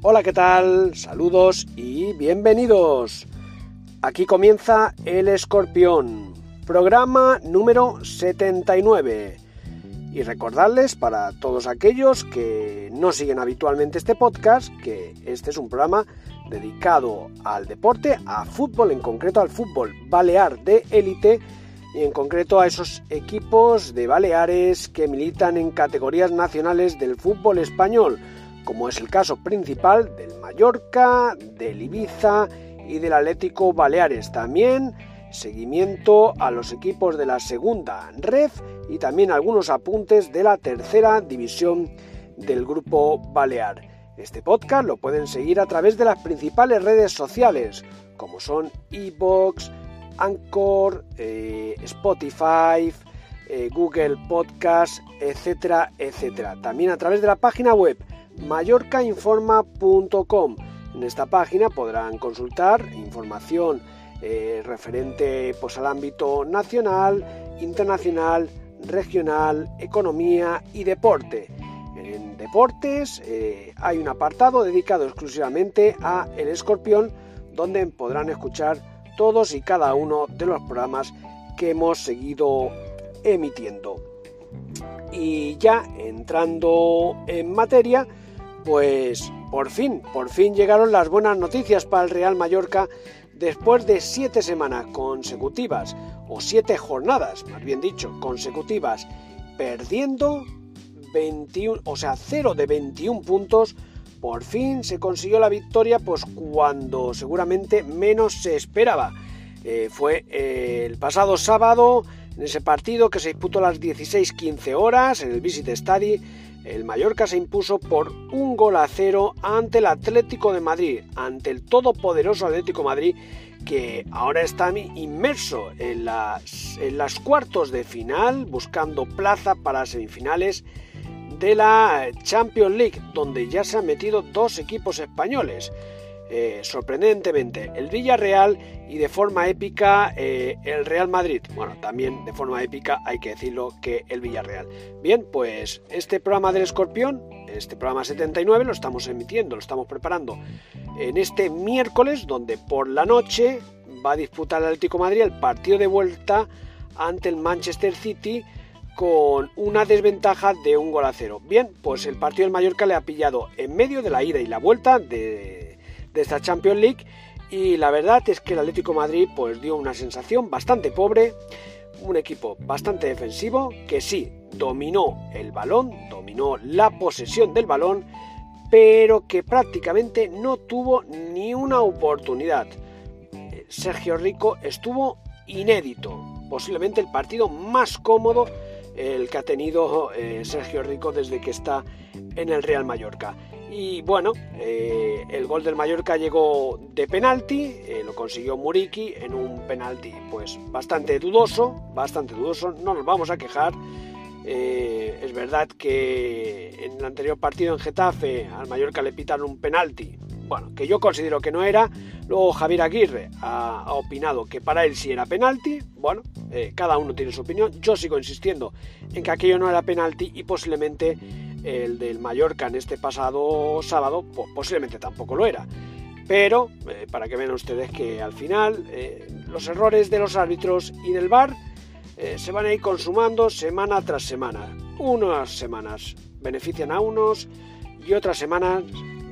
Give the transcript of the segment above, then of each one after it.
Hola, ¿qué tal? Saludos y bienvenidos. Aquí comienza El Escorpión, programa número 79. Y recordarles para todos aquellos que no siguen habitualmente este podcast que este es un programa dedicado al deporte, a fútbol, en concreto al fútbol balear de élite y en concreto a esos equipos de Baleares que militan en categorías nacionales del fútbol español como es el caso principal del Mallorca, del Ibiza y del Atlético Baleares. También seguimiento a los equipos de la segunda red y también algunos apuntes de la tercera división del grupo Balear. Este podcast lo pueden seguir a través de las principales redes sociales como son Evox, Anchor, eh, Spotify, eh, Google Podcast, etcétera, etcétera. También a través de la página web mallorcainforma.com. En esta página podrán consultar información eh, referente pues, al ámbito nacional, internacional, regional, economía y deporte. En deportes eh, hay un apartado dedicado exclusivamente a El Escorpión, donde podrán escuchar todos y cada uno de los programas que hemos seguido emitiendo. Y ya entrando en materia, pues por fin, por fin llegaron las buenas noticias para el Real Mallorca después de siete semanas consecutivas, o siete jornadas, más bien dicho, consecutivas, perdiendo 21, o sea, 0 de 21 puntos, por fin se consiguió la victoria, pues cuando seguramente menos se esperaba. Eh, fue eh, el pasado sábado, en ese partido que se disputó a las 16-15 horas en el Visit Study, el Mallorca se impuso por un gol a cero ante el Atlético de Madrid, ante el todopoderoso Atlético Madrid que ahora está inmerso en las, en las cuartos de final buscando plaza para semifinales de la Champions League, donde ya se han metido dos equipos españoles. Eh, sorprendentemente el Villarreal y de forma épica eh, el Real Madrid. Bueno, también de forma épica hay que decirlo que el Villarreal. Bien, pues este programa del Escorpión, este programa 79, lo estamos emitiendo, lo estamos preparando en este miércoles, donde por la noche va a disputar el Atlético Madrid el partido de vuelta ante el Manchester City con una desventaja de un gol a cero. Bien, pues el partido del Mallorca le ha pillado en medio de la ida y la vuelta de de esta Champions League y la verdad es que el Atlético Madrid pues dio una sensación bastante pobre, un equipo bastante defensivo que sí dominó el balón, dominó la posesión del balón, pero que prácticamente no tuvo ni una oportunidad. Sergio Rico estuvo inédito, posiblemente el partido más cómodo el que ha tenido eh, Sergio Rico desde que está en el Real Mallorca. Y bueno, eh, el gol del Mallorca llegó de penalti, eh, lo consiguió Muriki en un penalti pues bastante dudoso, bastante dudoso, no nos vamos a quejar. Eh, es verdad que en el anterior partido en Getafe al Mallorca le pitaron un penalti, bueno, que yo considero que no era. Luego Javier Aguirre ha, ha opinado que para él sí era penalti. Bueno, cada uno tiene su opinión. Yo sigo insistiendo en que aquello no era penalti y posiblemente el del Mallorca en este pasado sábado, pues posiblemente tampoco lo era. Pero, eh, para que vean ustedes que al final eh, los errores de los árbitros y del VAR eh, se van a ir consumando semana tras semana. Unas semanas benefician a unos y otras semanas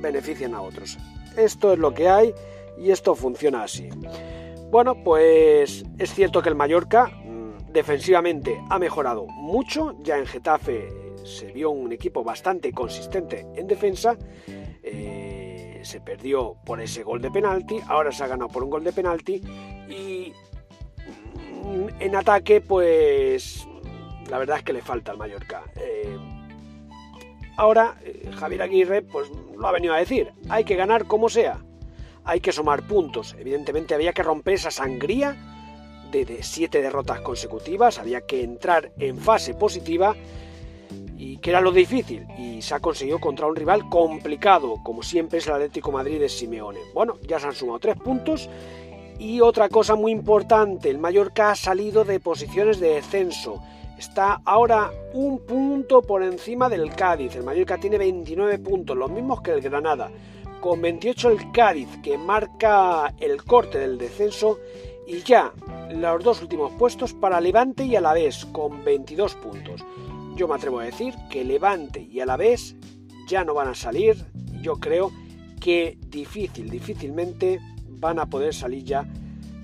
benefician a otros. Esto es lo que hay y esto funciona así. Bueno, pues es cierto que el Mallorca mm, defensivamente ha mejorado mucho. Ya en Getafe se vio un equipo bastante consistente en defensa. Eh, se perdió por ese gol de penalti, ahora se ha ganado por un gol de penalti y mm, en ataque pues la verdad es que le falta al Mallorca. Eh, ahora eh, Javier Aguirre pues lo ha venido a decir, hay que ganar como sea, hay que sumar puntos, evidentemente había que romper esa sangría de, de siete derrotas consecutivas, había que entrar en fase positiva y que era lo difícil y se ha conseguido contra un rival complicado como siempre es el Atlético Madrid de Simeone. Bueno, ya se han sumado tres puntos y otra cosa muy importante, el Mallorca ha salido de posiciones de descenso. Está ahora un punto por encima del Cádiz. El Mallorca tiene 29 puntos, los mismos que el Granada. con 28 el Cádiz, que marca el corte del descenso, y ya los dos últimos puestos para Levante y Alavés, con 22 puntos. Yo me atrevo a decir que Levante y Alavés ya no van a salir, yo creo que difícil, difícilmente van a poder salir ya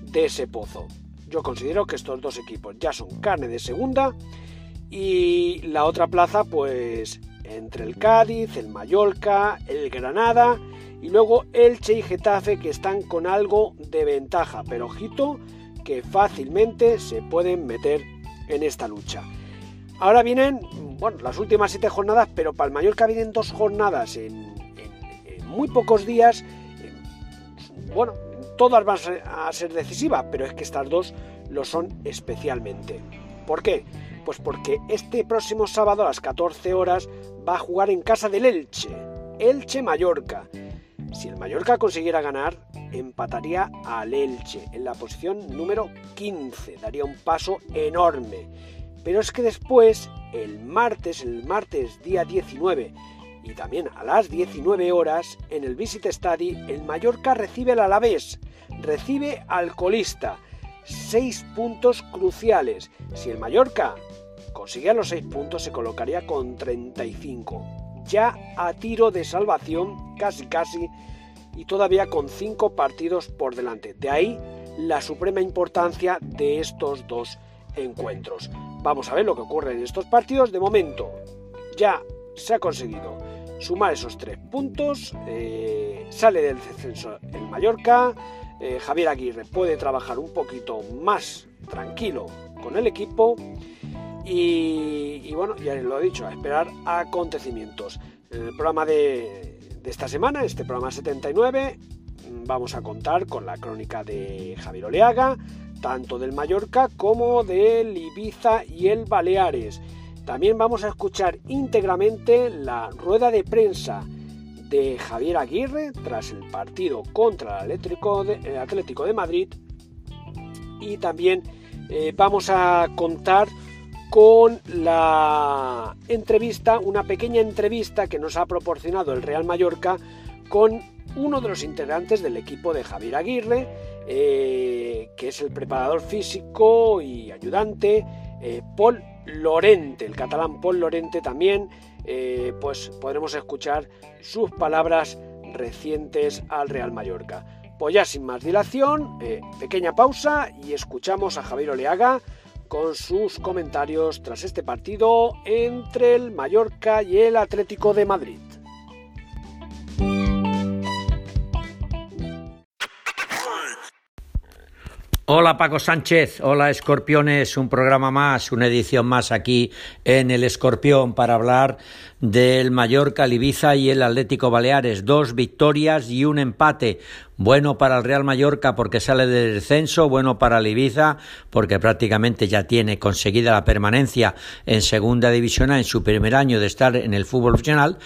de ese pozo. Yo considero que estos dos equipos ya son carne de segunda y la otra plaza pues entre el Cádiz, el Mallorca, el Granada y luego Elche y Getafe que están con algo de ventaja, pero ojito que fácilmente se pueden meter en esta lucha. Ahora vienen, bueno, las últimas siete jornadas, pero para el Mallorca vienen dos jornadas en, muy pocos días. Bueno, todas van a ser decisivas, pero es que estas dos lo son especialmente. ¿Por qué? Pues porque este próximo sábado a las 14 horas va a jugar en casa del Elche, Elche Mallorca. Si el Mallorca consiguiera ganar, empataría al Elche en la posición número 15, daría un paso enorme. Pero es que después, el martes, el martes día 19, y también a las 19 horas, en el Visit Study, el Mallorca recibe al Alavés, recibe al colista. Seis puntos cruciales. Si el Mallorca consigue los seis puntos, se colocaría con 35. Ya a tiro de salvación, casi casi, y todavía con cinco partidos por delante. De ahí la suprema importancia de estos dos encuentros. Vamos a ver lo que ocurre en estos partidos. De momento, ya se ha conseguido sumar esos tres puntos. Eh, sale del descenso el Mallorca. Eh, Javier Aguirre puede trabajar un poquito más tranquilo con el equipo. Y, bueno, ya lo he dicho, a esperar acontecimientos. En el programa de esta semana, este programa 79, vamos a contar con la crónica de Javier Oleaga, tanto del Mallorca como del Ibiza y el Baleares. También vamos a escuchar íntegramente la rueda de prensa de Javier Aguirre tras el partido contra el Atlético de, Madrid y también eh, vamos a contar con la entrevista, una pequeña entrevista que nos ha proporcionado el Real Mallorca con uno de los integrantes del equipo de Javier Aguirre, eh, que es el preparador físico y ayudante, eh, Paul Lorente, el catalán Paul Lorente también, eh, pues podremos escuchar sus palabras recientes al Real Mallorca. Pues ya sin más dilación, pequeña pausa y escuchamos a Javier Oleaga con sus comentarios tras este partido entre el Mallorca y el Atlético de Madrid. Hola Paco Sánchez, hola Escorpiones, un programa más, una edición más aquí en el Escorpión para hablar del Mallorca, el Ibiza y el Atlético Baleares. Dos victorias y un empate. Bueno para el Real Mallorca porque sale del descenso, bueno para el Ibiza porque prácticamente ya tiene conseguida la permanencia en Segunda División en su primer año de estar en el fútbol profesional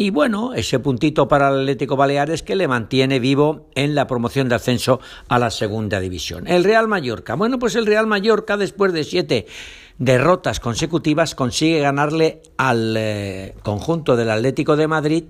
y bueno, ese puntito para el Atlético Baleares que le mantiene vivo en la promoción de ascenso a la segunda división. El Real Mallorca. Bueno, pues el Real Mallorca, después de siete derrotas consecutivas, consigue ganarle al eh, conjunto del Atlético de Madrid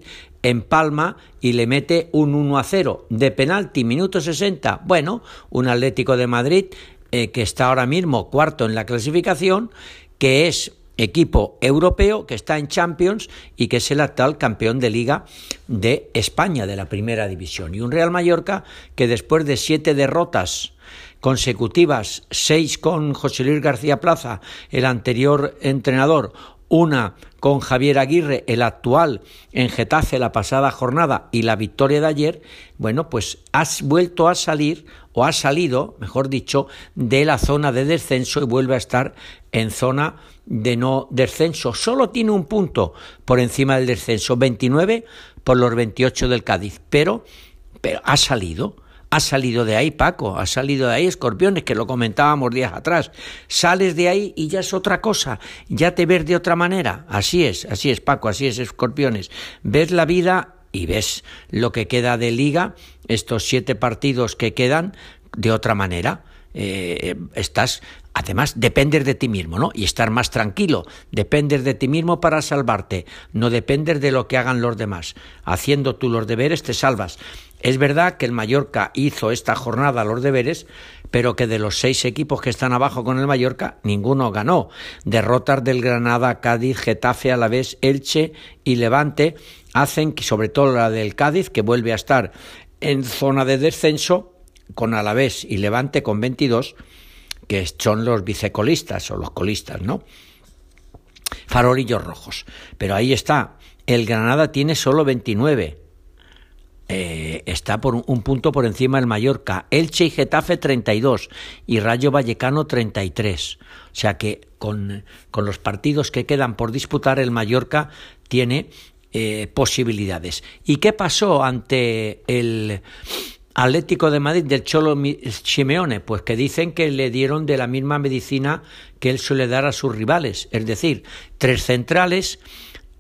en Palma y le mete un 1 a 0 de penalti, minuto 60. Bueno, un Atlético de Madrid eh, que está ahora mismo cuarto en la clasificación, que es equipo europeo que está en Champions y que es el actual campeón de liga de España de la primera división. Y un Real Mallorca que después de siete derrotas consecutivas, seis con José Luis García Plaza, el anterior entrenador, una con Javier Aguirre, el actual en Getafe la pasada jornada y la victoria de ayer, bueno, pues has vuelto a salir o ha salido, mejor dicho, de la zona de descenso y vuelve a estar en zona de no descenso. Solo tiene un punto por encima del descenso, 29 por los 28 del Cádiz, pero, pero ha salido. Ha salido de ahí, Paco, ha salido de ahí, Escorpiones, que lo comentábamos días atrás. Sales de ahí y ya es otra cosa, ya te ves de otra manera. Así es, así es, Paco, así es, Escorpiones. Ves la vida y ves lo que queda de liga, estos siete partidos que quedan, de otra manera. Eh, estás Además, depender de ti mismo, ¿no? Y estar más tranquilo. Depender de ti mismo para salvarte. No depender de lo que hagan los demás. Haciendo tú los deberes te salvas. Es verdad que el Mallorca hizo esta jornada los deberes, pero que de los seis equipos que están abajo con el Mallorca, ninguno ganó. Derrotas del Granada, Cádiz, Getafe, Alavés, Elche y Levante hacen que, sobre todo la del Cádiz, que vuelve a estar en zona de descenso, con Alavés y Levante con 22, que son los vicecolistas o los colistas, ¿no? Farolillos rojos. Pero ahí está. El Granada tiene solo 29. Eh, está por un, punto por encima del Mallorca. Elche y Getafe 32 y Rayo Vallecano 33. O sea que con, con los partidos que quedan por disputar el Mallorca tiene eh, posibilidades. ¿Y qué pasó ante el Atlético de Madrid del Cholo Simeone, pues que dicen que le dieron de la misma medicina que él suele dar a sus rivales, es decir, tres centrales,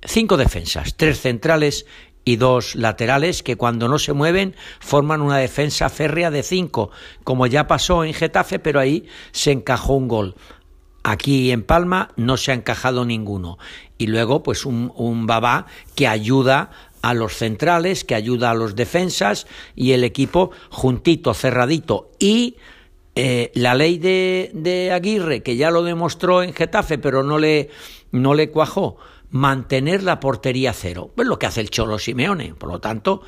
cinco defensas, tres centrales y dos laterales que cuando no se mueven forman una defensa férrea de cinco, como ya pasó en Getafe, pero ahí se encajó un gol. Aquí en Palma no se ha encajado ninguno. Y luego, pues un, un babá que ayuda a los centrales, que ayuda a los defensas y el equipo juntito, cerradito. Y eh, la ley de, de, Aguirre, que ya lo demostró en Getafe, pero no le, no le cuajó, mantener la portería cero. Es lo que hace el Cholo Simeone. Por lo tanto,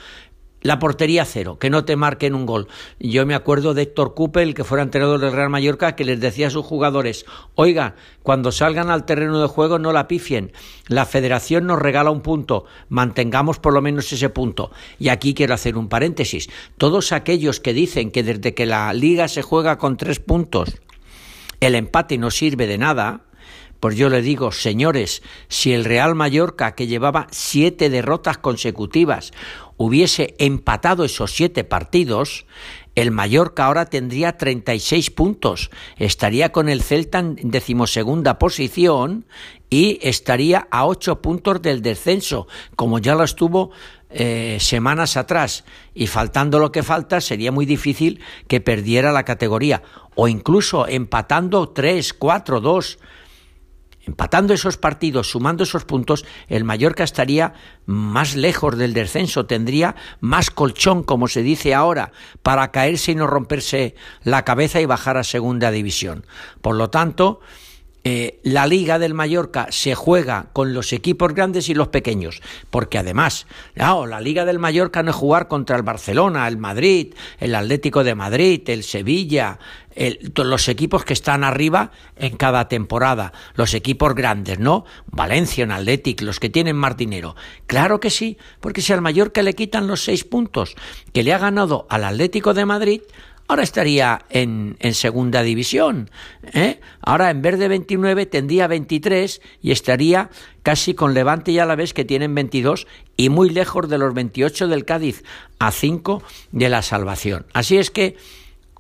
la portería cero, que no te marquen un gol. Yo me acuerdo de Héctor Cupel, que fuera entrenador del Real Mallorca, que les decía a sus jugadores, oiga, cuando salgan al terreno de juego no la pifien, la federación nos regala un punto, mantengamos por lo menos ese punto. Y aquí quiero hacer un paréntesis. Todos aquellos que dicen que desde que la liga se juega con tres puntos, el empate no sirve de nada, pues yo le digo, señores, si el Real Mallorca, que llevaba siete derrotas consecutivas, hubiese empatado esos siete partidos, el Mallorca ahora tendría 36 puntos, estaría con el Celta en decimosegunda posición y estaría a ocho puntos del descenso, como ya lo estuvo eh, semanas atrás. Y faltando lo que falta, sería muy difícil que perdiera la categoría. O incluso empatando 3, 4, 2 Empatando esos partidos, sumando esos puntos, el Mallorca estaría más lejos del descenso, tendría más colchón, como se dice ahora, para caerse y no romperse la cabeza y bajar a segunda división. Por lo tanto, eh, la Liga del Mallorca se juega con los equipos grandes y los pequeños, porque además, la Liga del Mallorca no es jugar contra el Barcelona, el Madrid, el Atlético de Madrid, el Sevilla, los equipos que están arriba en cada temporada, los equipos grandes, ¿no? Valencia, en Atlético, los que tienen más dinero. Claro que sí, porque si al Mallorca le quitan los seis puntos que le ha ganado al Atlético de Madrid, ahora estaría en, segunda división. ¿eh? Ahora en vez de 29 tendría 23 y estaría casi con Levante y Alavés que tienen 22 y muy lejos de los 28 del Cádiz, a 5 de la salvación. Así es que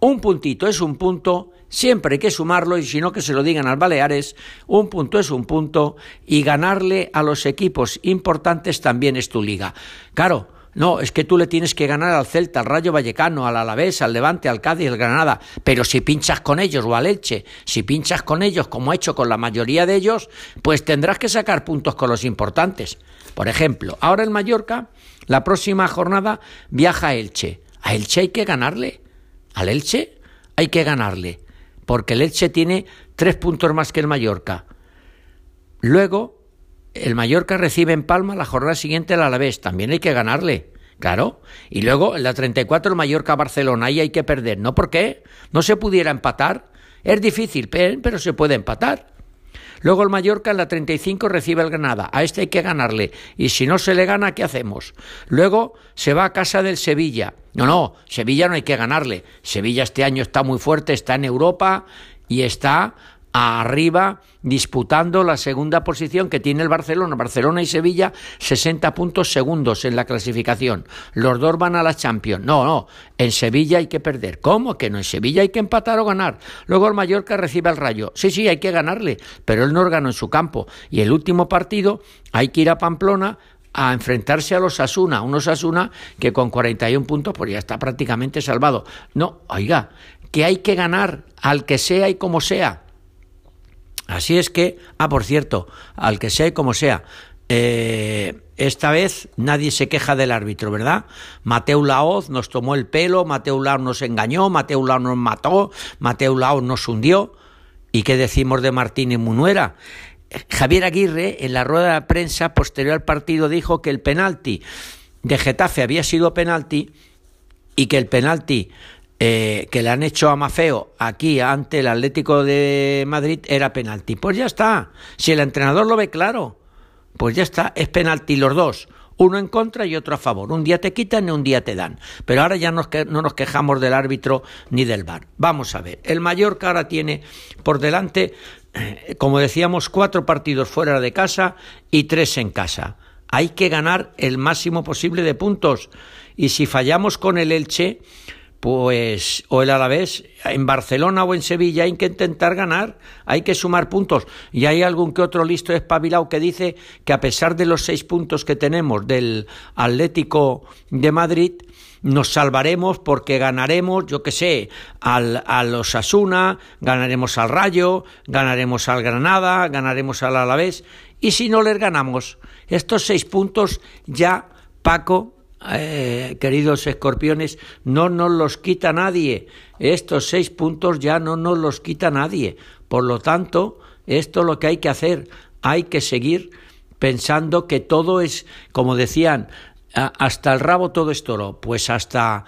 un puntito es un punto, siempre hay que sumarlo y si no que se lo digan al Baleares, un punto es un punto y ganarle a los equipos importantes también es tu liga. Claro, no, es que tú le tienes que ganar al Celta, al Rayo Vallecano, al Alavés, al Levante, al Cádiz, al Granada. Pero si pinchas con ellos o al Elche, si pinchas con ellos como ha hecho con la mayoría de ellos, pues tendrás que sacar puntos con los importantes. Por ejemplo, ahora el Mallorca, la próxima jornada viaja a Elche. A Elche hay que ganarle. Al Elche hay que ganarle. Porque el Elche tiene tres puntos más que el Mallorca. Luego el Mallorca recibe en Palma la jornada siguiente al Alavés, también hay que ganarle. Claro. Y luego en la 34 el Mallorca-Barcelona, ahí hay que perder. ¿No por qué? ¿No se pudiera empatar? Es difícil, pero se puede empatar. Luego el Mallorca en la 35 recibe el Granada. A este hay que ganarle. Y si no se le gana, ¿qué hacemos? Luego se va a casa del Sevilla. No, no, Sevilla no hay que ganarle. Sevilla este año está muy fuerte, está en Europa y está arriba disputando la segunda posición que tiene el Barcelona. Barcelona y Sevilla 60 puntos segundos en la clasificación. Los dos van a la Champions. No, no, en Sevilla hay que perder. ¿Cómo que no? En Sevilla hay que empatar o ganar. Luego el Mallorca recibe al Rayo. Sí, sí, hay que ganarle, pero él no ganó en su campo. Y el último partido hay que ir a Pamplona a enfrentarse a los Asuna, unos Asuna que con 41 puntos pues ya está prácticamente salvado. No, oiga, que hay que ganar al que sea y como sea Así es que, ah, por cierto, al que sea y como sea, eh, esta vez nadie se queja del árbitro, ¿verdad? Mateo Laoz nos tomó el pelo, Mateo Laoz nos engañó, Mateo Laoz nos mató, Mateo Laoz nos hundió. ¿Y qué decimos de Martín y Munuera? Javier Aguirre, en la rueda de prensa posterior al partido, dijo que el penalti de Getafe había sido penalti y que el penalti eh, que le han hecho a Mafeo aquí ante el Atlético de Madrid era penalti. Pues ya está. Si el entrenador lo ve claro, pues ya está. Es penalti los dos. Uno en contra y otro a favor. Un día te quitan y un día te dan. Pero ahora ya no nos quejamos del árbitro ni del VAR. Vamos a ver. El Mallorca ahora tiene por delante, eh, como decíamos, cuatro partidos fuera de casa y tres en casa. Hay que ganar el máximo posible de puntos. Y si fallamos con el Elche, pues o el Alavés en Barcelona o en Sevilla hay que intentar ganar, hay que sumar puntos. Y hay algún que otro listo espabilado que dice que a pesar de los seis puntos que tenemos del Atlético de Madrid, nos salvaremos porque ganaremos, yo qué sé, al, al Osasuna, ganaremos al Rayo, ganaremos al Granada, ganaremos al Alavés. Y si no les ganamos, estos seis puntos ya, Paco, eh, queridos escorpiones, no nos los quita nadie. Estos seis puntos ya no nos los quita nadie. Por lo tanto, esto es lo que hay que hacer. Hay que seguir pensando que todo es, como decían, hasta el rabo todo es toro. Pues hasta,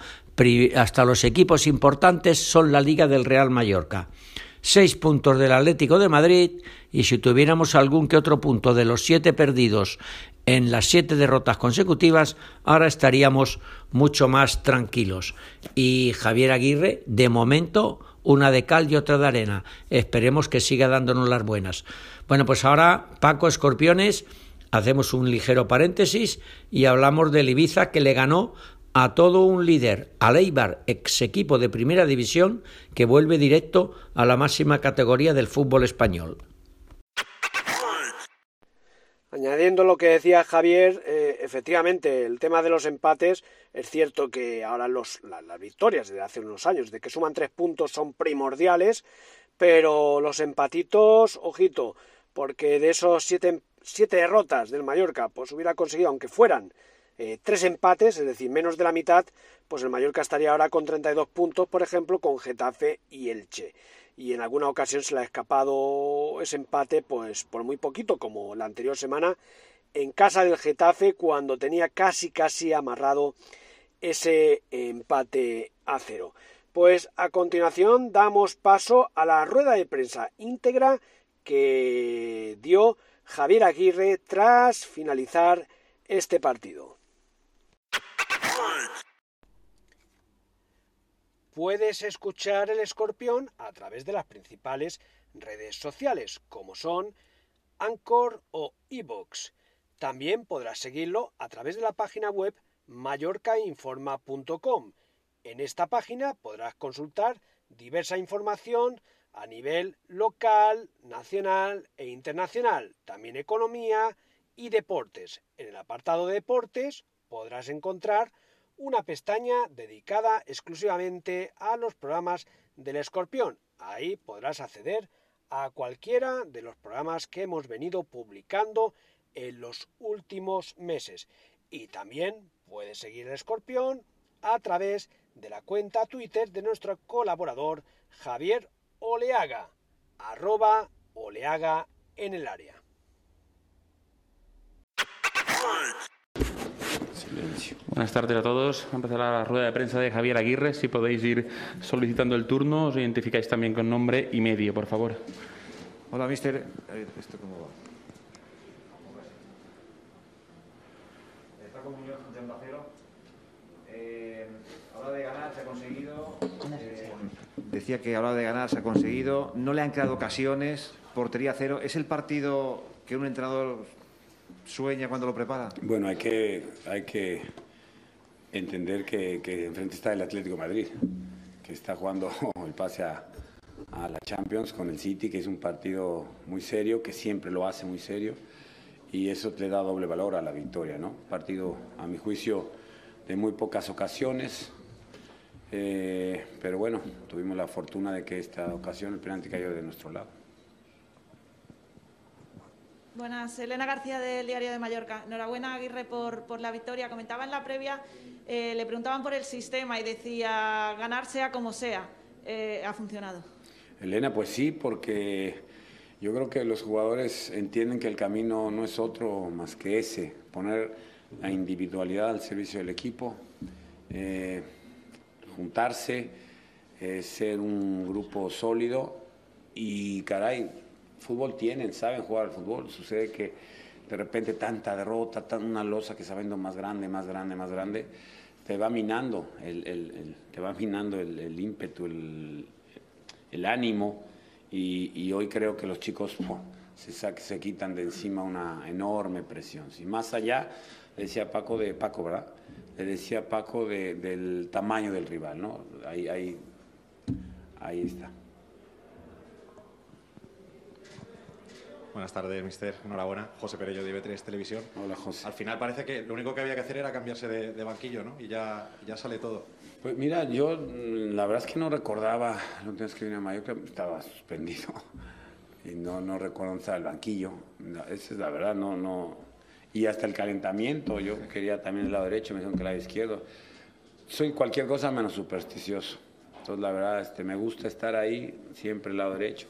hasta los equipos importantes son la Liga del Real Mallorca. Seis puntos del Atlético de Madrid y si tuviéramos algún que otro punto de los siete perdidos en las siete derrotas consecutivas, ahora estaríamos mucho más tranquilos. Y Javier Aguirre, de momento, una de cal y otra de arena. Esperemos que siga dándonos las buenas. Bueno, pues ahora, Paco Escorpiones, hacemos un ligero paréntesis y hablamos del Ibiza que le ganó a todo un líder, al Eibar, ex equipo de primera división, que vuelve directo a la máxima categoría del fútbol español. Añadiendo lo que decía Javier, eh, efectivamente, el tema de los empates, es cierto que ahora las victorias de hace unos años, de que suman tres puntos, son primordiales, pero los empatitos, ojito, porque de esos siete, siete derrotas del Mallorca, pues hubiera conseguido, aunque fueran eh, tres empates, es decir, menos de la mitad, pues el Mallorca estaría ahora con 32 puntos, por ejemplo, con Getafe y Elche y en alguna ocasión se le ha escapado ese empate pues por muy poquito como la anterior semana en casa del Getafe cuando tenía casi casi amarrado ese empate a cero. Pues a continuación damos paso a la rueda de prensa íntegra que dio Javier Aguirre tras finalizar este partido. Puedes escuchar el escorpión a través de las principales redes sociales, como son Anchor o Evox. También podrás seguirlo a través de la página web mallorcainforma.com. En esta página podrás consultar diversa información a nivel local, nacional e internacional, también economía y deportes. En el apartado de deportes podrás encontrar una pestaña dedicada exclusivamente a los programas del escorpión. Ahí podrás acceder a cualquiera de los programas que hemos venido publicando en los últimos meses. Y también puedes seguir el escorpión a través de la cuenta Twitter de nuestro colaborador Javier Oleaga, arroba Oleaga en el área. Buenas tardes a todos. Va a empezar la rueda de prensa de Javier Aguirre. Si podéis ir solicitando el turno, os identificáis también con nombre y medio, por favor. Hola, mister. ¿Esto cómo va? Paco Muñoz, de Onda Cero. Eh, habla de ganar, se ha conseguido. Eh, decía que habla de ganar, se ha conseguido. No le han creado ocasiones. Portería cero. ¿Es el partido que un entrenador sueña cuando lo prepara? Bueno, hay que, hay que entender que, enfrente está el Atlético Madrid, que está jugando el pase a, a, la Champions con el City, que es un partido muy serio, que siempre lo hace muy serio, y eso le da doble valor a la victoria, ¿no? Partido, a mi juicio, de muy pocas ocasiones, eh, pero bueno, tuvimos la fortuna de que esta ocasión el penalti cayó de nuestro lado. Buenas, Elena García del Diario de Mallorca. Enhorabuena, Aguirre, por, por la victoria. Comentaba en la previa, eh, le preguntaban por el sistema y decía, ganar sea como sea. Eh, ¿Ha funcionado? Elena, pues sí, porque yo creo que los jugadores entienden que el camino no es otro más que ese, poner la individualidad al servicio del equipo, eh, juntarse, ser un grupo sólido y, caray, fútbol tienen, saben jugar al fútbol. Sucede que de repente tanta derrota, tan una losa que viendo más grande, más grande, más grande, te va minando el, te va minando el, ímpetu, el, ánimo. Y, hoy creo que los chicos se, se quitan de encima una enorme presión. Si más allá, decía Paco de Paco, ¿verdad? Le decía Paco del tamaño del rival, ¿no? Ahí está. Buenas tardes, mister. Enhorabuena. José Perello de IB3 Televisión. Hola, José. Al final parece que lo único que había que hacer era cambiarse de, banquillo, ¿no? Y ya, ya sale todo. Pues mira, yo mm, la verdad es que no recordaba, la última vez que vine a Mallorca estaba suspendido y no, no recuerdo el banquillo. Esa es la verdad, no, no. Y hasta el calentamiento, yo quería también el lado derecho, me dijeron que el lado izquierdo. Soy cualquier cosa menos supersticioso. Entonces, la verdad, este, me gusta estar ahí, siempre el lado derecho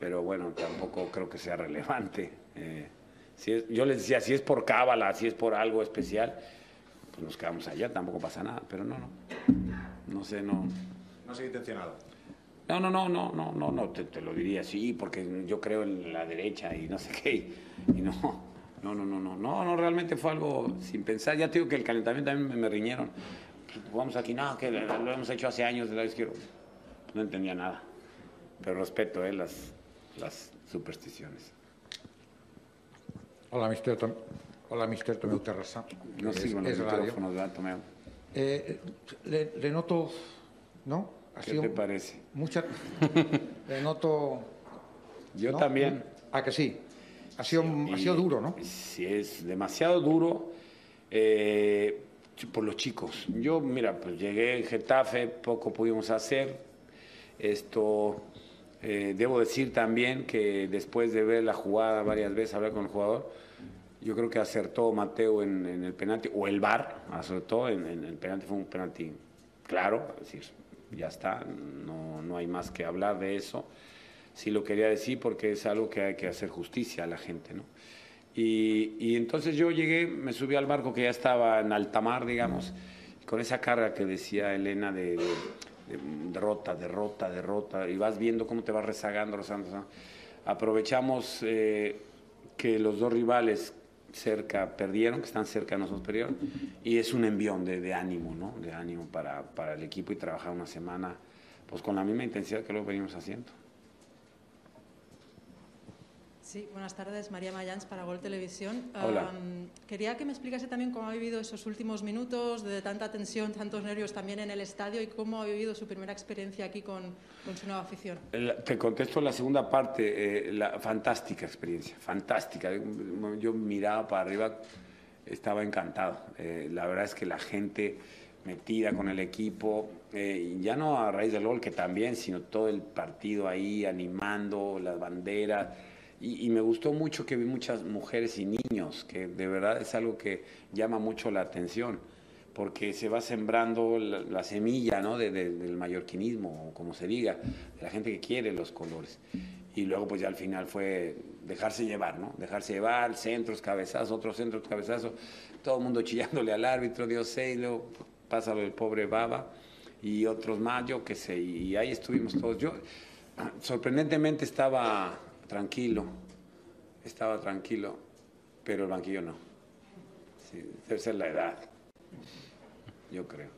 pero bueno, tampoco creo que sea relevante. Eh, si yo les decía, si es por cábala, si es por algo especial, pues nos quedamos allá, tampoco pasa nada, pero no, no. No sé, no. No ha intencionado. No, no, no, no, no, no, no, te, lo diría así, porque yo creo en la derecha y no sé qué, y no, no, no, no, no, no, no, realmente fue algo sin pensar. Ya te digo que el calentamiento también me, riñeron. Vamos aquí, no, que lo, hemos hecho hace años del lado izquierdo. No entendía nada, pero respeto, eh, las, las supersticiones. Hola, mister, Tom, hola, mister Tomeu Terrassa. No sigo los micrófonos, ¿verdad, Tomeu? Eh, le, noto, ¿no? ¿Qué te parece? Mucha, le noto... Yo también. Ah, que sí. Ha sido, ha sido duro, ¿no? Sí, es demasiado duro eh, por los chicos. Yo, mira, pues llegué en Getafe, poco pudimos hacer. Esto eh, debo decir también que después de ver la jugada varias veces, hablar con el jugador, yo creo que acertó Mateo en, el penalti, o el VAR acertó en, en, el penalti, fue un penalti claro, es decir, ya está, no, no hay más que hablar de eso. Sí lo quería decir porque es algo que hay que hacer justicia a la gente, ¿no? Y, y entonces yo llegué, me subí al barco que ya estaba en alta mar, digamos, con esa carga que decía Elena de derrota, derrota, derrota, y vas viendo cómo te vas rezagando, rezagando. Aprovechamos eh, que los dos rivales cerca perdieron, que están cerca de nosotros perdieron, y es un envión de, de ánimo, ¿no? De ánimo para, para el equipo y trabajar una semana pues con la misma intensidad que lo venimos haciendo. Sí, buenas tardes. María Mayans para Gol Televisión. Hola. quería que me explicase también cómo ha vivido esos últimos minutos de tanta tensión, tantos nervios también en el estadio y cómo ha vivido su primera experiencia aquí con, con su nueva afición. te contesto la segunda parte. Eh, la fantástica experiencia, fantástica. Yo miraba para arriba, estaba encantado. Eh, la verdad es que la gente metida con el equipo, eh, ya no a raíz del gol, que también, sino todo el partido ahí animando, las banderas y, me gustó mucho que vi muchas mujeres y niños, que de verdad es algo que llama mucho la atención, porque se va sembrando la, semilla ¿no? del mallorquinismo, o como se diga, de la gente que quiere los colores. Y luego pues ya al final fue dejarse llevar, ¿no? Dejarse llevar, centros, cabezazos, otros centros, cabezazos, todo el mundo chillándole al árbitro, Dios sé, y luego pasa lo del pobre Baba y otros más, yo qué sé, y ahí estuvimos todos. Yo sorprendentemente estaba tranquilo, estaba tranquilo, pero el banquillo no. Sí, debe ser la edad, yo creo.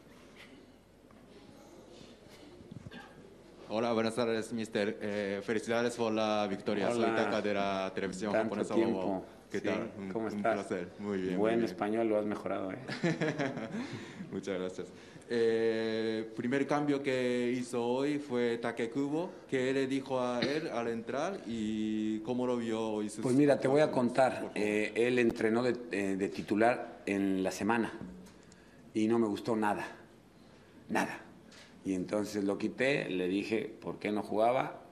Hola, buenas tardes, mister. Eh, felicidades por la victoria. Soy Taka de la televisión Tanto japonesa. Tiempo. ¿Qué tal? ¿Cómo estás? Un placer. Muy bien. Buen español, lo has mejorado, ¿eh? Muchas gracias. Eh, primer cambio que hizo hoy fue Takekubo. ¿Qué le dijo a él al entrar y cómo lo vio hoy? Pues mira, te voy a contar. Eh, él entrenó de, eh, de, titular en la semana y no me gustó nada. Nada. Y entonces lo quité, le dije por qué no jugaba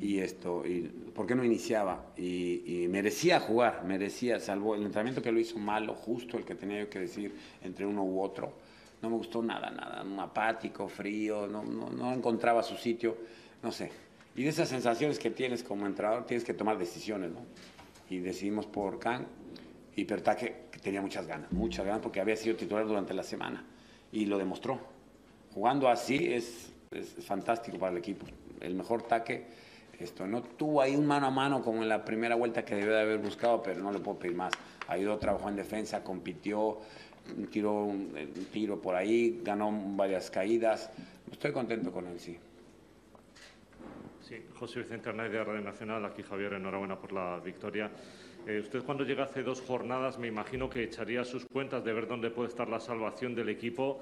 y esto, y ¿por qué no iniciaba? Y, merecía jugar, merecía, salvo el entrenamiento que lo hizo malo, justo el que tenía yo que decir entre uno u otro. No me gustó nada, nada, apático, frío, no, no, no encontraba su sitio, no sé. Y de esas sensaciones que tienes como entrenador, tienes que tomar decisiones, ¿no? Y decidimos por Khan y Pertaque, que tenía muchas ganas, muchas ganas, porque había sido titular durante la semana y lo demostró. Jugando así es, es fantástico para el equipo. El mejor taque esto no tuvo ahí un mano a mano como en la primera vuelta que debió de haber buscado, pero no le puedo pedir más. Ido, trabajó en defensa, compitió, tiró un, tiro por ahí, ganó varias caídas. Estoy contento con él, sí. Sí, José Vicente Hernández de Radio Nacional, aquí Javier, enhorabuena por la victoria. Eh, usted cuando llega hace dos jornadas me imagino que echaría sus cuentas de ver dónde puede estar la salvación del equipo.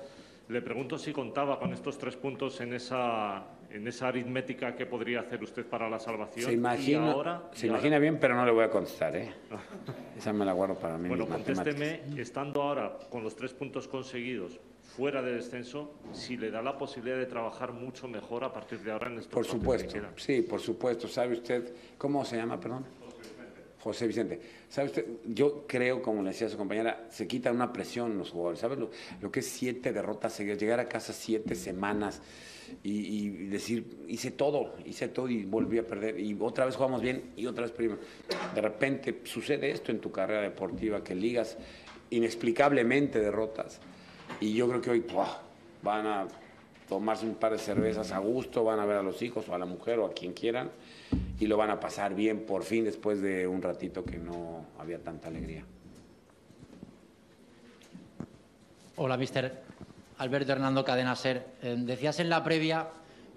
Le pregunto si contaba con estos tres puntos en esa, en esa aritmética que podría hacer usted para la salvación. Se imagina, se imagina bien, pero no le voy a contestar. ¿eh? Esa me la guardo para mí. Bueno, contésteme, estando ahora con los tres puntos conseguidos fuera de descenso, si le da la posibilidad de trabajar mucho mejor a partir de ahora en estos Por supuesto, sí, por supuesto. ¿Sabe usted cómo se llama, perdón? José Vicente. ¿Sabe usted? Yo creo, como le decía su compañera, se quita una presión los jugadores. ¿Sabe lo, que es siete derrotas seguidas? Llegar a casa siete semanas y, decir, hice todo, hice todo y volví a perder. Y otra vez jugamos bien y otra vez perdimos. De repente sucede esto en tu carrera deportiva, que ligas inexplicablemente derrotas. Y yo creo que hoy van a tomarse un par de cervezas a gusto, van a ver a los hijos o a la mujer o a quien quieran y lo van a pasar bien por fin después de un ratito que no había tanta alegría. Hola, mister Alberto Hernando Cadena Ser. Eh, decías en la previa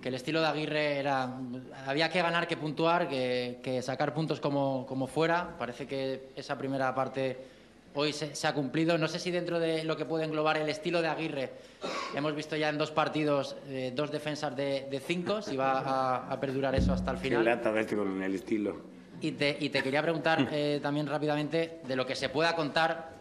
que el estilo de Aguirre era había que ganar, que puntuar, que, sacar puntos como, como fuera. Parece que esa primera parte hoy se, ha cumplido. No sé si dentro de lo que puede englobar el estilo de Aguirre, hemos visto ya en dos partidos eh, dos defensas de, cinco, si va a, perdurar eso hasta el final. lata este con el estilo. Y te, y te quería preguntar eh, también rápidamente de lo que se pueda contar,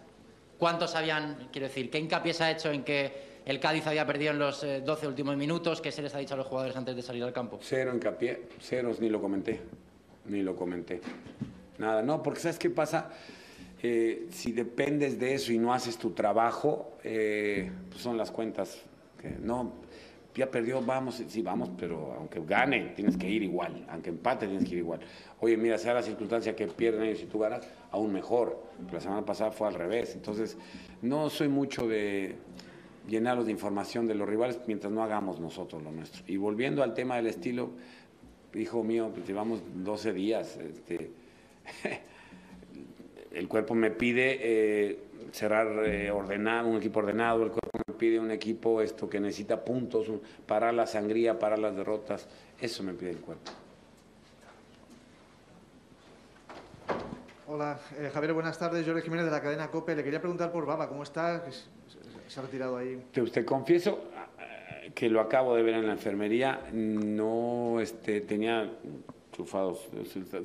cuántos habían, quiero decir, qué hincapié se ha hecho en que el Cádiz había perdido en los 12 eh, últimos minutos, qué se les ha dicho a los jugadores antes de salir al campo. Cero hincapié, ceros, ni lo comenté, ni lo comenté. Nada, no, porque ¿sabes qué pasa? Eh, si dependes de eso y no haces tu trabajo, eh, pues son las cuentas. Que no, ya perdió, vamos, sí, vamos, pero aunque gane, tienes que ir igual, aunque empate, tienes que ir igual. Oye, mira, sea la circunstancia que pierden ellos y tú ganas, aún mejor. la semana pasada fue al revés. Entonces, no soy mucho de llenarlos de información de los rivales mientras no hagamos nosotros lo nuestro. Y volviendo al tema del estilo, hijo mío, pues llevamos 12 días. Este, el cuerpo me pide eh, cerrar eh, ordenado, un equipo ordenado, el cuerpo me pide un equipo esto que necesita puntos, para la sangría, para las derrotas, eso me pide el cuerpo. Hola, eh, Javier, buenas tardes. Jorge Jiménez de la cadena COPE. Le quería preguntar por Baba, ¿cómo está? Se ha retirado ahí. Te, usted confieso que lo acabo de ver en la enfermería. No este, tenía chufados.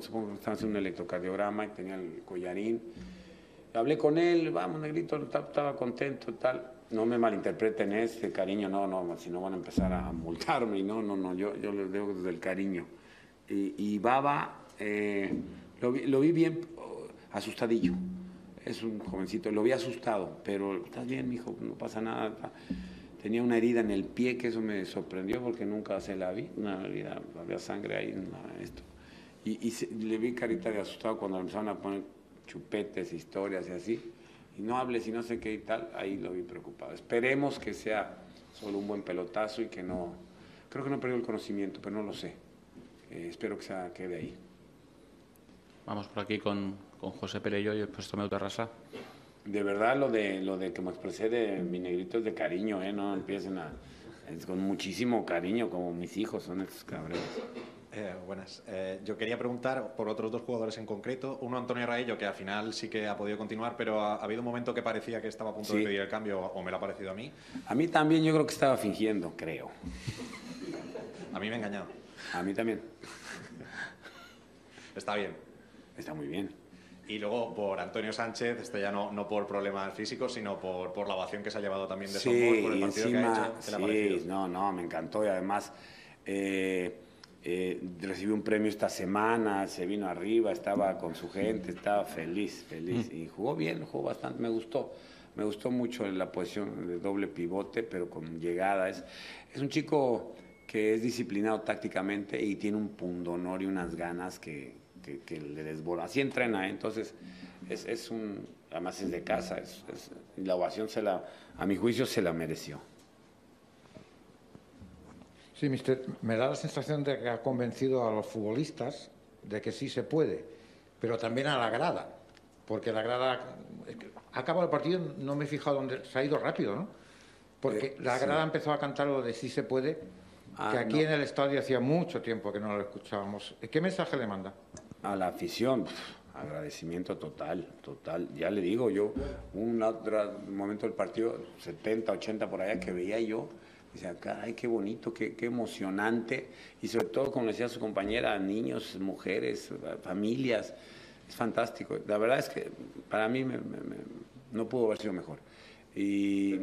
Supongo que un electrocardiograma y tenía el collarín. Hablé con él, vamos, negrito, estaba contento, tal. No me malinterpreten este cariño, no, no, si no van a empezar a multarme, no, no, no, yo, yo les digo desde el cariño. Y, Baba, eh, lo, vi, lo vi bien asustadillo. Es un jovencito, lo vi asustado, pero estás bien, mijo, no pasa nada. Tenía una herida en el pie, que eso me sorprendió porque nunca se la vi. Una herida, había sangre ahí, esto. Y, le vi carita de asustado cuando empezaron a poner chupetes, historias y así. Y no hables y no sé qué y tal, ahí lo vi preocupado. Esperemos que sea solo un buen pelotazo y que no. Creo que no perdió el conocimiento, pero no lo sé. Eh, espero que se quede ahí. Vamos por aquí con, con José Perello y después Tomeo Terrasa de verdad lo de lo de que me expresé de mi negrito es de cariño, ¿eh? No empiecen a... Es con muchísimo cariño, como mis hijos son estos cabrones. Eh, buenas. Eh, yo quería preguntar por otros dos jugadores en concreto. Uno, Antonio Raello, que al final sí que ha podido continuar, pero ha, habido un momento que parecía que estaba a punto de pedir el cambio, o me lo ha parecido a mí. A mí también yo creo que estaba fingiendo, creo. A mí me ha engañado. A mí también. Está bien. Está muy bien. Y luego por Antonio Sánchez, este ya no, no por problemas físicos, sino por, por la ovación que se ha llevado también de sí, por el partido que ha hecho. Sí, no, no, me encantó y además eh, eh, recibió un premio esta semana, se vino arriba, estaba con su gente, estaba feliz, feliz. Y jugó bien, jugó bastante, me gustó. Me gustó mucho la posición de doble pivote, pero con llegada. Es, es un chico que es disciplinado tácticamente y tiene un pundonor y unas ganas que, que, le desborda. Así entrena, ¿eh? entonces es, es, un, además es de casa, es, la ovación se la, a mi juicio se la mereció. Sí, mister, me da la sensación de que ha convencido a los futbolistas de que sí se puede, pero también a la grada, porque la grada, acaba el partido, no me he fijado dónde, se ha ido rápido, ¿no? Porque eh, la grada empezó a cantar lo de sí se puede, ah, que aquí en el estadio hacía mucho tiempo que no lo escuchábamos. ¿Qué mensaje le manda? A la afición, agradecimiento total, total. Ya le digo, yo, un otro momento del partido, 70, 80 por allá, que veía yo, Dice, ay, qué bonito, qué, qué, emocionante. Y sobre todo, como decía su compañera, niños, mujeres, familias. Es fantástico. La verdad es que para mí no pudo haber sido mejor. Y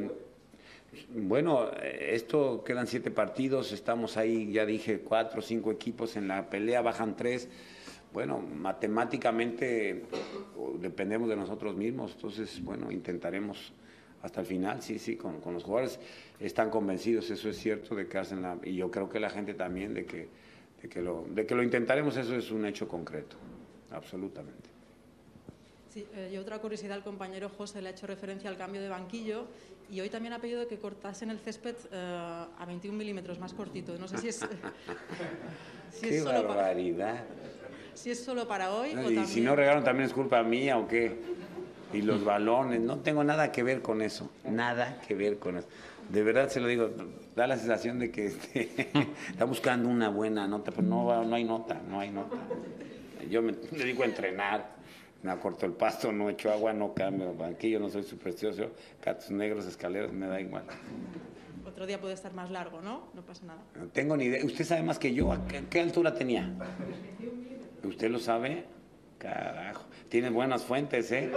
bueno, esto quedan siete partidos, estamos ahí, ya dije, cuatro cinco equipos en la pelea, bajan tres. Bueno, matemáticamente dependemos de nosotros mismos, entonces, bueno, intentaremos hasta el final, sí, sí, con, con, los jugadores están convencidos, eso es cierto, de que hacen la, y yo creo que la gente también, de que, de que, lo, de que lo intentaremos, eso es un hecho concreto, absolutamente. Sí, eh, y otra curiosidad, el compañero José le ha hecho referencia al cambio de banquillo y hoy también ha pedido que cortasen el césped eh, a 21 milímetros más cortito. No sé si es... si ¡Qué barbaridad! Si es solo para hoy o y si no regaron también es culpa mía o qué y los balones. No tengo nada que ver con eso, nada que ver con eso. De verdad se lo digo, da la sensación de que este, está buscando una buena nota, pero no, no hay nota, no hay nota. Yo me dedico a entrenar, me acorto el pasto, no echo agua, no cambio banquillo, no soy supersticioso, gatos negros, escaleras, me da igual. Otro día puede estar más largo, ¿no? No pasa nada. No tengo ni idea. ¿Usted sabe más que yo? ¿A qué, qué altura tenía? ¿Usted lo sabe? Carajo. Tienes buenas fuentes, ¿eh?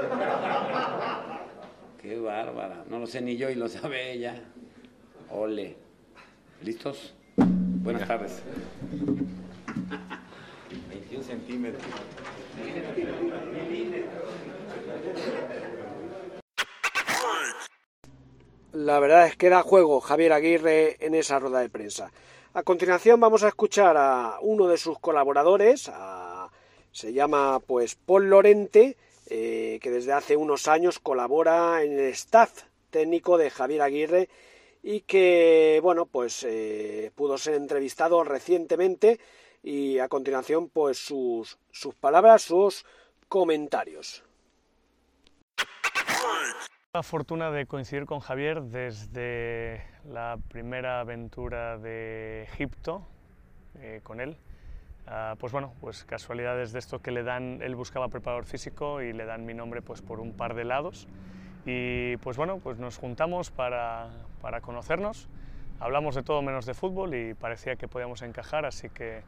Qué bárbara. No lo sé ni yo y lo sabe ella. Ole. ¿Listos? Buenas tardes. 21 centímetros. La verdad es que da juego Javier Aguirre en esa rueda de prensa. A continuación vamos a escuchar a uno de sus colaboradores, a se llama pues Paul Lorente, eh, que desde hace unos años colabora en el staff técnico de Javier Aguirre y que bueno pues eh, pudo ser entrevistado recientemente y a continuación pues sus, sus palabras, sus comentarios. La fortuna de coincidir con Javier desde la primera aventura de Egipto eh, con él Ah, pues bueno, pues casualidades de esto que le dan, él buscaba preparador físico y le dan mi nombre pues por un par de lados y pues bueno, pues nos juntamos para, para conocernos, hablamos de todo menos de fútbol y parecía que podíamos encajar, así que,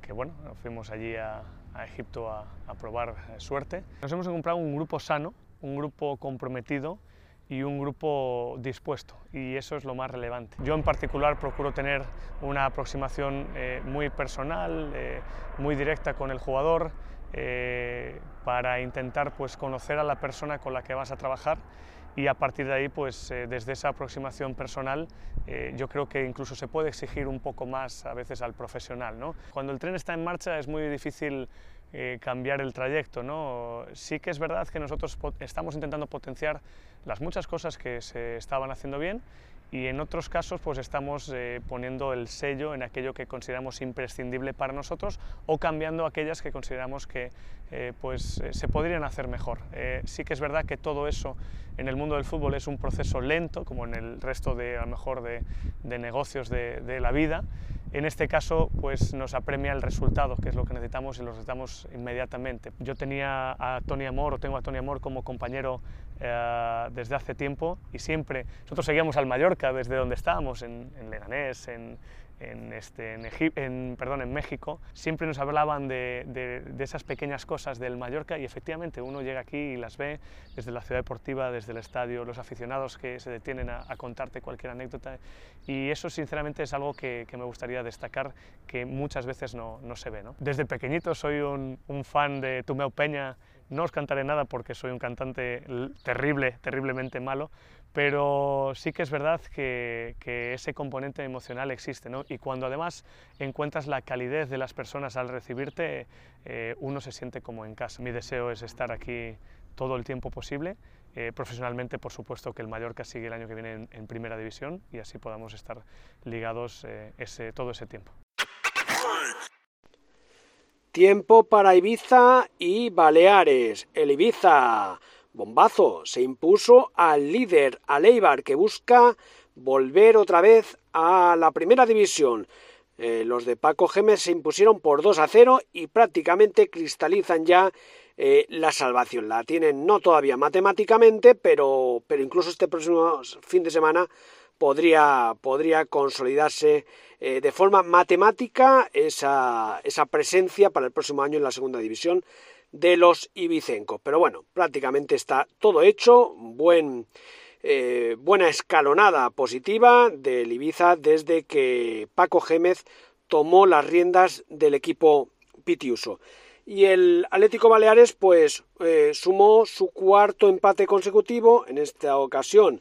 que bueno, fuimos allí a, Egipto a, a probar eh, suerte. Nos hemos encontrado un grupo sano, un grupo comprometido y un grupo dispuesto y eso es lo más relevante. Yo en particular procuro tener una aproximación eh, muy personal, eh, muy directa con el jugador eh, para intentar pues, conocer a la persona con la que vas a trabajar y a partir de ahí pues desde esa aproximación personal yo creo que incluso se puede exigir un poco más a veces al profesional. ¿no? Cuando el tren está en marcha es muy difícil cambiar el trayecto. ¿no? Sí que es verdad que nosotros estamos intentando potenciar las muchas cosas que se estaban haciendo bien y en otros casos pues estamos eh, poniendo el sello en aquello que consideramos imprescindible para nosotros o cambiando aquellas que consideramos que eh, pues eh, se podrían hacer mejor. sí que es verdad que todo eso en el mundo del fútbol es un proceso lento como en el resto de a mejor de, de negocios de, la vida en este caso, pues nos apremia el resultado, que es lo que necesitamos y lo necesitamos inmediatamente. Yo tenía a Tony Amor, o tengo a Tony Amor como compañero eh, desde hace tiempo y siempre, nosotros seguíamos al Mallorca desde donde estábamos, en, Leganés, en, en, este, en, perdón, en México, siempre nos hablaban de, de, esas pequeñas cosas del Mallorca y efectivamente uno llega aquí y las ve desde la ciudad deportiva, desde el estadio, los aficionados que se detienen a, contarte cualquier anécdota y eso sinceramente es algo que, que me gustaría destacar que muchas veces no, no se ve. ¿no? Desde pequeñito soy un, un fan de Tumeo Peña, no os cantaré nada porque soy un cantante terrible, terriblemente malo, pero sí que es verdad que, ese componente emocional existe, ¿no? Y cuando además encuentras la calidez de las personas al recibirte, eh, uno se siente como en casa. Mi deseo es estar aquí todo el tiempo posible. Eh, profesionalmente, por supuesto, que el Mallorca sigue el año que viene en, Primera División y así podamos estar ligados eh, ese, todo ese tiempo. Tiempo para Ibiza y Baleares. El Ibiza, bombazo, se impuso al líder, al Eibar, que busca volver otra vez a la primera división. Eh, los de Paco Gémez se impusieron por 2 a 0 y prácticamente cristalizan ya eh, la salvación. La tienen no todavía matemáticamente, pero, pero incluso este próximo fin de semana podría, podría consolidarse eh, de forma matemática esa, esa presencia para el próximo año en la segunda división de los Ibicenco. Pero bueno, prácticamente está todo hecho, eh, buena escalonada positiva del Ibiza desde que Paco Gémez tomó las riendas del equipo Pitiuso. Y el Atlético Baleares pues eh, sumó su cuarto empate consecutivo, en esta ocasión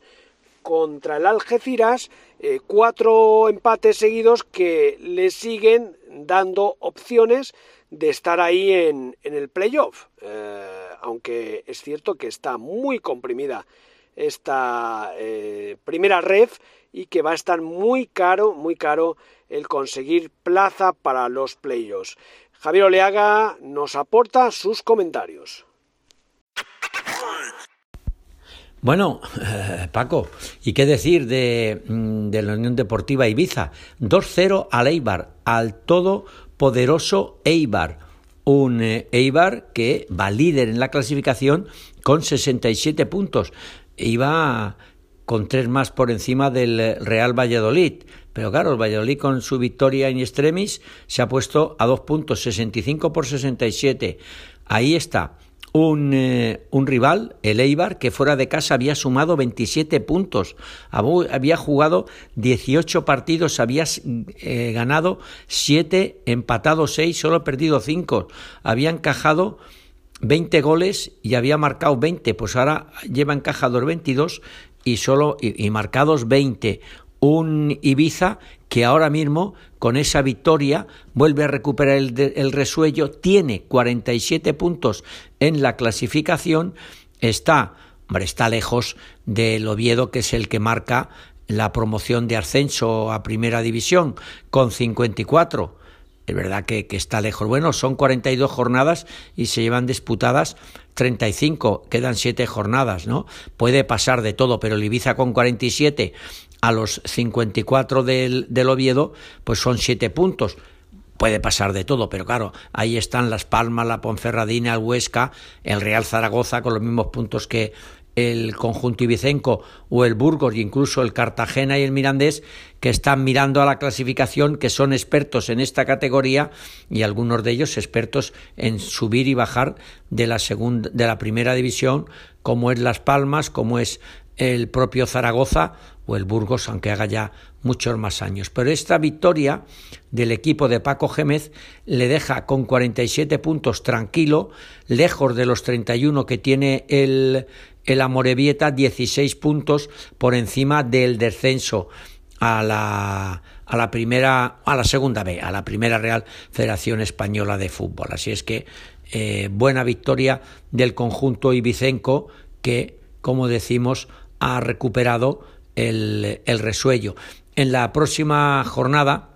contra el Algeciras, eh, cuatro empates seguidos que le siguen dando opciones de estar ahí en, el playoff, eh, aunque es cierto que está muy comprimida esta eh, primera ref y que va a estar muy caro, muy caro el conseguir plaza para los playoffs. Javier Oleaga nos aporta sus comentarios. Bueno, Paco, ¿y qué decir de, mm, de la Unión Deportiva Ibiza? 2-0 al Eibar, al todopoderoso Eibar. Un eh, Eibar que va líder en la clasificación con 67 puntos. Iba con tres más por encima del Real Valladolid. Pero claro, el Valladolid con su victoria en extremis se ha puesto a dos puntos, 65 por 67. Ahí está. Eh, un, rival, el Eibar, que fuera de casa había sumado 27 puntos, había jugado 18 partidos, había eh, ganado 7, empatado 6, solo perdido 5, había encajado 20 goles y había marcado 20, pues ahora lleva encajados 22 y solo y marcados 20 un Ibiza que ahora mismo con esa victoria vuelve a recuperar el, resuello, tiene 47 puntos en la clasificación, está, está lejos del Oviedo que es el que marca la promoción de ascenso a primera división con 54 es verdad que, está lejos. Bueno, son 42 jornadas y se llevan disputadas 35, quedan 7 jornadas, ¿no? Puede pasar de todo, pero Ibiza con 47 a los 54 del, del Oviedo, pues son 7 puntos. Puede pasar de todo, pero claro, ahí están Las Palmas, la Ponferradina, el Huesca, el Real Zaragoza con los mismos puntos que el conjunto ibicenco o el Burgos e incluso el Cartagena y el Mirandés que están mirando a la clasificación, que son expertos en esta categoría y algunos de ellos expertos en subir y bajar de la segunda de la primera división, como es Las Palmas, como es el propio Zaragoza o el Burgos, aunque haga ya muchos más años. Pero esta victoria del equipo de Paco Gémez le deja con 47 puntos tranquilo, lejos de los 31 que tiene el, el Amorebieta 16 puntos por encima del descenso a la, a la primera, a la segunda B, a la primera Real Federación Española de Fútbol. Así es que eh, buena victoria del conjunto ibicenco que, como decimos, ha recuperado el, el resuello. En la próxima jornada,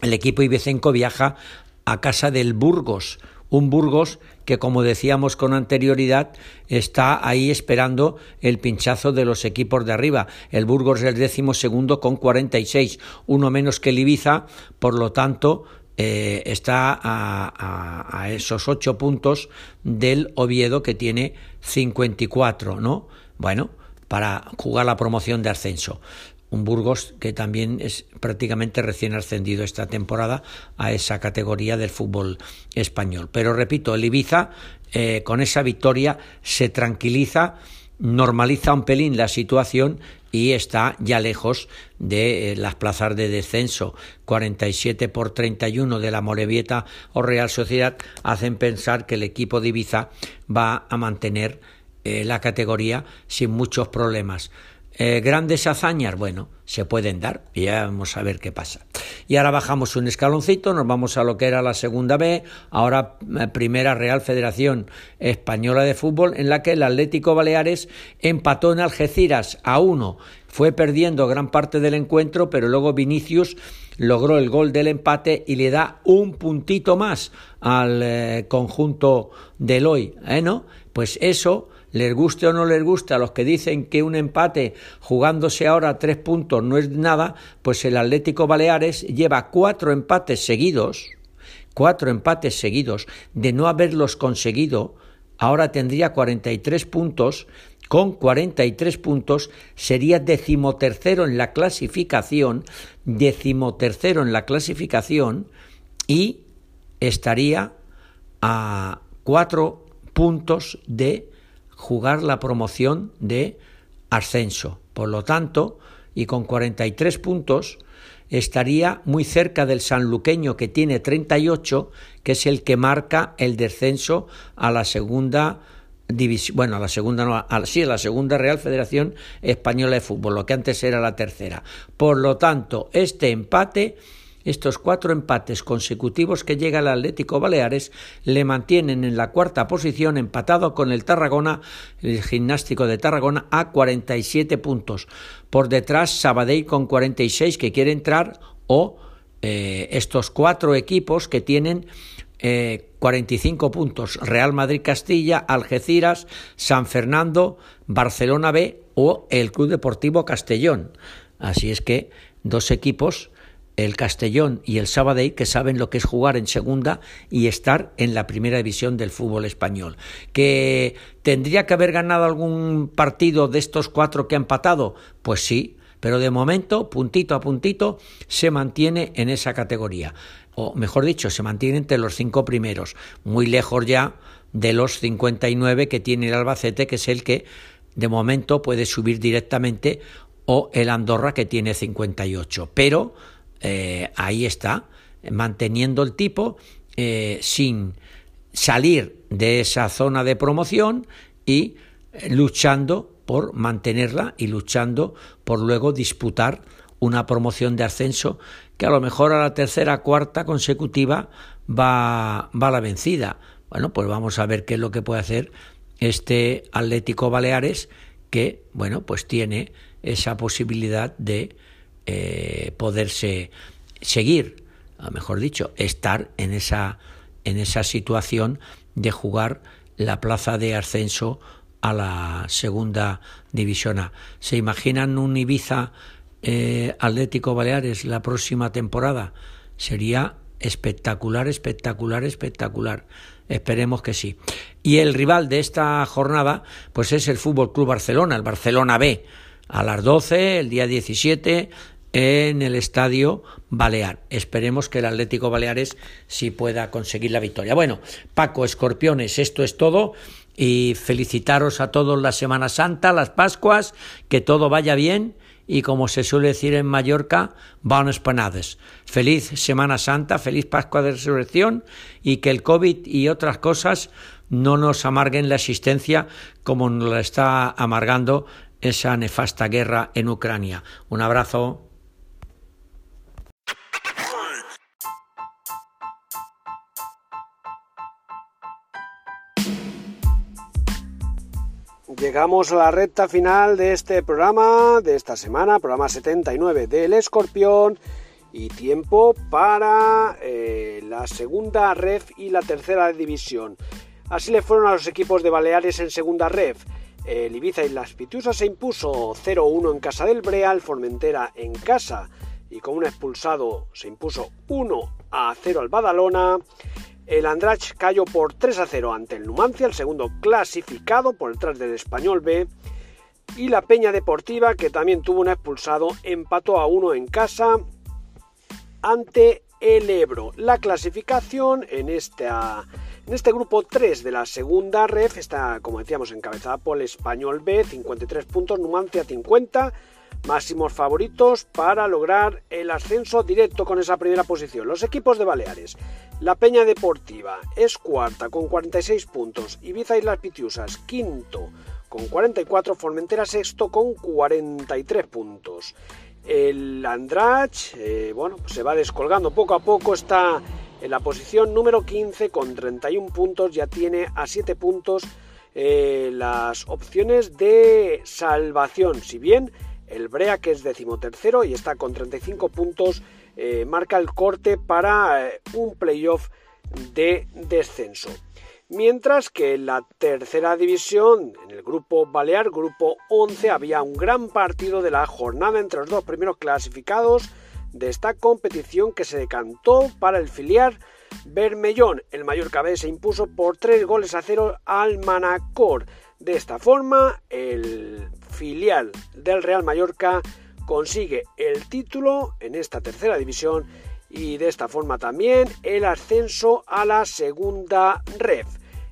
el equipo ibicenco viaja a casa del Burgos, un Burgos que, como decíamos con anterioridad, está ahí esperando el pinchazo de los equipos de arriba. El Burgos es el décimo segundo con 46, uno menos que el Ibiza, por lo tanto, eh, está a, a, esos ocho puntos del Oviedo que tiene 54, ¿no? Bueno, para jugar la promoción de ascenso un Burgos que también es prácticamente recién ascendido esta temporada a esa categoría del fútbol español. Pero repito, el Ibiza eh, con esa victoria se tranquiliza, normaliza un pelín la situación y está ya lejos de eh, las plazas de descenso. 47 por 31 de la Morevieta o Real Sociedad hacen pensar que el equipo de Ibiza va a mantener eh, la categoría sin muchos problemas. Eh, grandes hazañas, bueno, se pueden dar y ya vamos a ver qué pasa. Y ahora bajamos un escaloncito, nos vamos a lo que era la segunda B, ahora eh, primera Real Federación Española de Fútbol, en la que el Atlético Baleares empató en Algeciras a uno. Fue perdiendo gran parte del encuentro, pero luego Vinicius logró el gol del empate y le da un puntito más al conjunto del hoy, ¿eh, ¿no? Pues eso les guste o no les guste a los que dicen que un empate jugándose ahora tres puntos no es nada, pues el Atlético Baleares lleva cuatro empates seguidos, cuatro empates seguidos, de no haberlos conseguido, ahora tendría 43 puntos, con 43 puntos sería decimotercero en la clasificación, decimotercero en la clasificación y estaría a cuatro puntos de jugar la promoción de ascenso. Por lo tanto, y con 43 puntos, estaría muy cerca del sanluqueño que tiene 38, que es el que marca el descenso a la segunda división, bueno, a la segunda no, a, sí, a la segunda Real Federación Española de Fútbol, lo que antes era la tercera. Por lo tanto, este empate estos cuatro empates consecutivos que llega el Atlético Baleares le mantienen en la cuarta posición empatado con el Tarragona, el gimnástico de Tarragona, a 47 puntos. Por detrás Sabadell con 46 que quiere entrar o eh, estos cuatro equipos que tienen 45 eh, puntos. Real Madrid Castilla, Algeciras, San Fernando, Barcelona B o el Club Deportivo Castellón. Así es que dos equipos el Castellón y el Sabadell que saben lo que es jugar en segunda y estar en la primera división del fútbol español. ¿Que tendría que haber ganado algún partido de estos cuatro que ha empatado? Pues sí, pero de momento, puntito a puntito, se mantiene en esa categoría. O mejor dicho, se mantiene entre los cinco primeros, muy lejos ya de los 59 que tiene el Albacete, que es el que de momento puede subir directamente, o el Andorra que tiene 58. Pero eh, ahí está, manteniendo el tipo eh, sin salir de esa zona de promoción y eh, luchando por mantenerla y luchando por luego disputar una promoción de ascenso que a lo mejor a la tercera, cuarta consecutiva va, va la vencida. Bueno, pues vamos a ver qué es lo que puede hacer este Atlético Baleares que, bueno, pues tiene esa posibilidad de eh, poderse seguir, mejor dicho, estar en esa, en esa situación de jugar la plaza de ascenso a la segunda división A. ¿Se imaginan un Ibiza eh, Atlético Baleares la próxima temporada? Sería espectacular, espectacular, espectacular. Esperemos que sí. Y el rival de esta jornada, pues es el Fútbol Club Barcelona, el Barcelona B. A las 12, el día 17, en el estadio Balear. Esperemos que el Atlético Baleares sí pueda conseguir la victoria. Bueno, Paco, escorpiones, esto es todo y felicitaros a todos la Semana Santa, las Pascuas, que todo vaya bien y como se suele decir en Mallorca, buenas panades. Feliz Semana Santa, feliz Pascua de Resurrección y que el COVID y otras cosas no nos amarguen la existencia como nos la está amargando esa nefasta guerra en Ucrania. Un abrazo. Llegamos a la recta final de este programa, de esta semana, programa 79 del Escorpión, y tiempo para eh, la segunda ref y la tercera división. Así le fueron a los equipos de Baleares en segunda ref. El Ibiza y las Pitiusas se impuso 0-1 en casa del Breal, Formentera en casa y con un expulsado se impuso 1-0 al Badalona. El Andrach cayó por 3 a 0 ante el Numancia, el segundo clasificado por detrás del Español B. Y la Peña Deportiva, que también tuvo un expulsado, empató a uno en casa ante el Ebro. La clasificación en, esta, en este grupo 3 de la segunda ref está, como decíamos, encabezada por el Español B, 53 puntos, Numancia 50, máximos favoritos para lograr el ascenso directo con esa primera posición. Los equipos de Baleares. La Peña Deportiva es cuarta con 46 puntos, Ibiza y las Pitiusas quinto con 44, Formentera sexto con 43 puntos. El Andrach, eh, bueno, se va descolgando poco a poco, está en la posición número 15 con 31 puntos, ya tiene a 7 puntos eh, las opciones de salvación, si bien el Brea, que es decimotercero y está con 35 puntos, eh, marca el corte para un playoff de descenso mientras que en la tercera división, en el grupo Balear, grupo 11, había un gran partido de la jornada entre los dos primeros clasificados de esta competición que se decantó para el filial Bermellón. El Mallorca B se impuso por 3 goles a 0 al Manacor. De esta forma, el filial del Real Mallorca consigue el título en esta tercera división y de esta forma también el ascenso a la segunda ref.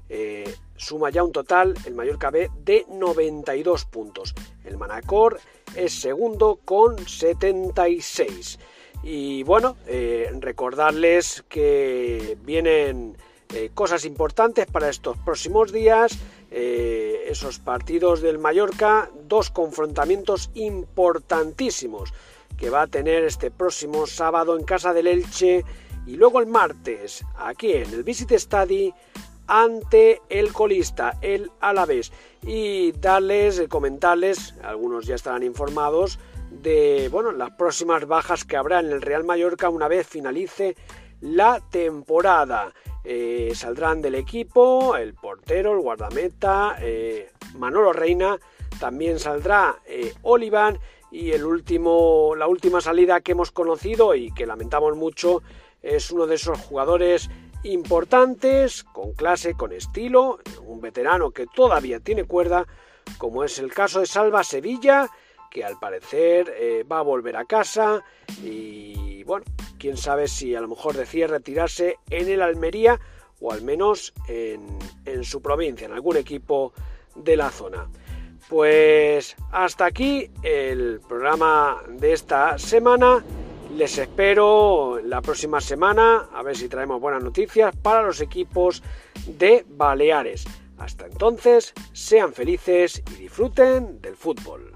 Eh, suma ya un total el Mallorca B de 92 puntos. El Manacor es segundo con 76. Y bueno, eh, recordarles que vienen eh, cosas importantes para estos próximos días. esos partidos del Mallorca, dos confrontamientos importantísimos que va a tener este próximo sábado en casa del Elche y luego el martes aquí en el Visit Study ante el colista, el Alavés. Y darles, eh, comentarles, algunos ya estarán informados, de bueno, las próximas bajas que habrá en el Real Mallorca una vez finalice la temporada. Eh, saldrán del equipo el portero, el guardameta, eh, Manolo Reina, también saldrá Olivan y el último, la última salida que hemos conocido y que lamentamos mucho es uno de esos jugadores importantes, con clase, con estilo, un veterano que todavía tiene cuerda, como es el caso de Salva Sevilla, que al parecer eh, va a volver a casa y bueno, quién sabe si a lo mejor decide retirarse en el Almería o al menos en, en su provincia, en algún equipo de la zona. Pues hasta aquí el programa de esta semana. Les espero la próxima semana a ver si traemos buenas noticias para los equipos de Baleares. Hasta entonces, sean felices y disfruten del fútbol.